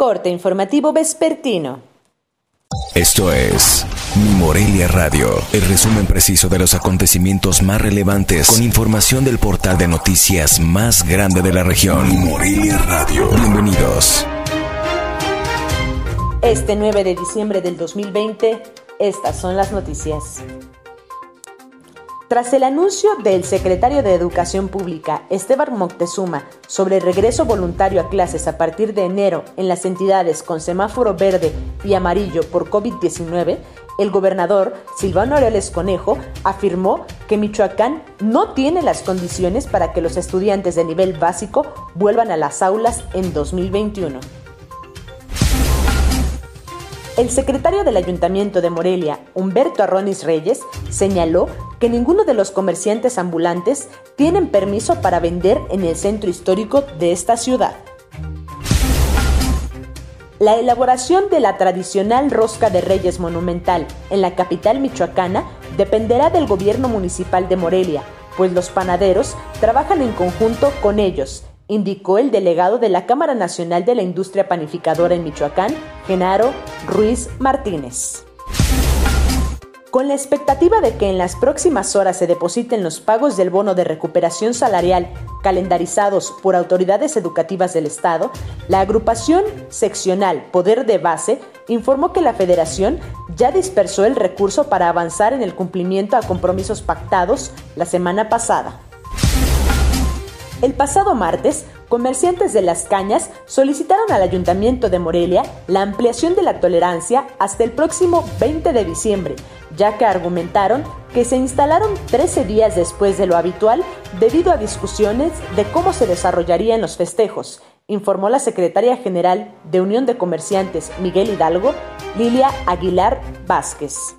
Corte informativo vespertino. Esto es Mi Morelia Radio, el resumen preciso de los acontecimientos más relevantes con información del portal de noticias más grande de la región. Mi Morelia Radio. Bienvenidos. Este 9 de diciembre del 2020, estas son las noticias. Tras el anuncio del secretario de Educación Pública, Esteban Moctezuma, sobre el regreso voluntario a clases a partir de enero en las entidades con semáforo verde y amarillo por COVID-19, el gobernador Silvano Aureoles Conejo afirmó que Michoacán no tiene las condiciones para que los estudiantes de nivel básico vuelvan a las aulas en 2021. El secretario del Ayuntamiento de Morelia, Humberto Arronis Reyes, señaló que ninguno de los comerciantes ambulantes tienen permiso para vender en el centro histórico de esta ciudad. La elaboración de la tradicional rosca de Reyes monumental en la capital michoacana dependerá del gobierno municipal de Morelia, pues los panaderos trabajan en conjunto con ellos indicó el delegado de la Cámara Nacional de la Industria Panificadora en Michoacán, Genaro Ruiz Martínez. Con la expectativa de que en las próximas horas se depositen los pagos del bono de recuperación salarial calendarizados por autoridades educativas del Estado, la agrupación seccional Poder de Base informó que la Federación ya dispersó el recurso para avanzar en el cumplimiento a compromisos pactados la semana pasada. El pasado martes, comerciantes de Las Cañas solicitaron al Ayuntamiento de Morelia la ampliación de la tolerancia hasta el próximo 20 de diciembre, ya que argumentaron que se instalaron 13 días después de lo habitual debido a discusiones de cómo se desarrollarían los festejos, informó la secretaria general de Unión de Comerciantes Miguel Hidalgo, Lilia Aguilar Vázquez.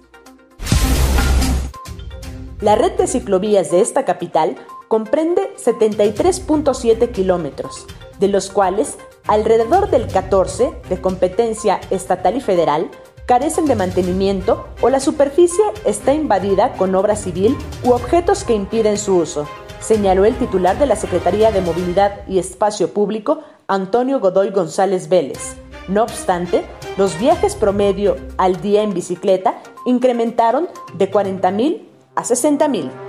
La red de ciclovías de esta capital comprende 73.7 kilómetros, de los cuales alrededor del 14 de competencia estatal y federal carecen de mantenimiento o la superficie está invadida con obra civil u objetos que impiden su uso, señaló el titular de la Secretaría de Movilidad y Espacio Público, Antonio Godoy González Vélez. No obstante, los viajes promedio al día en bicicleta incrementaron de 40.000 a 60.000.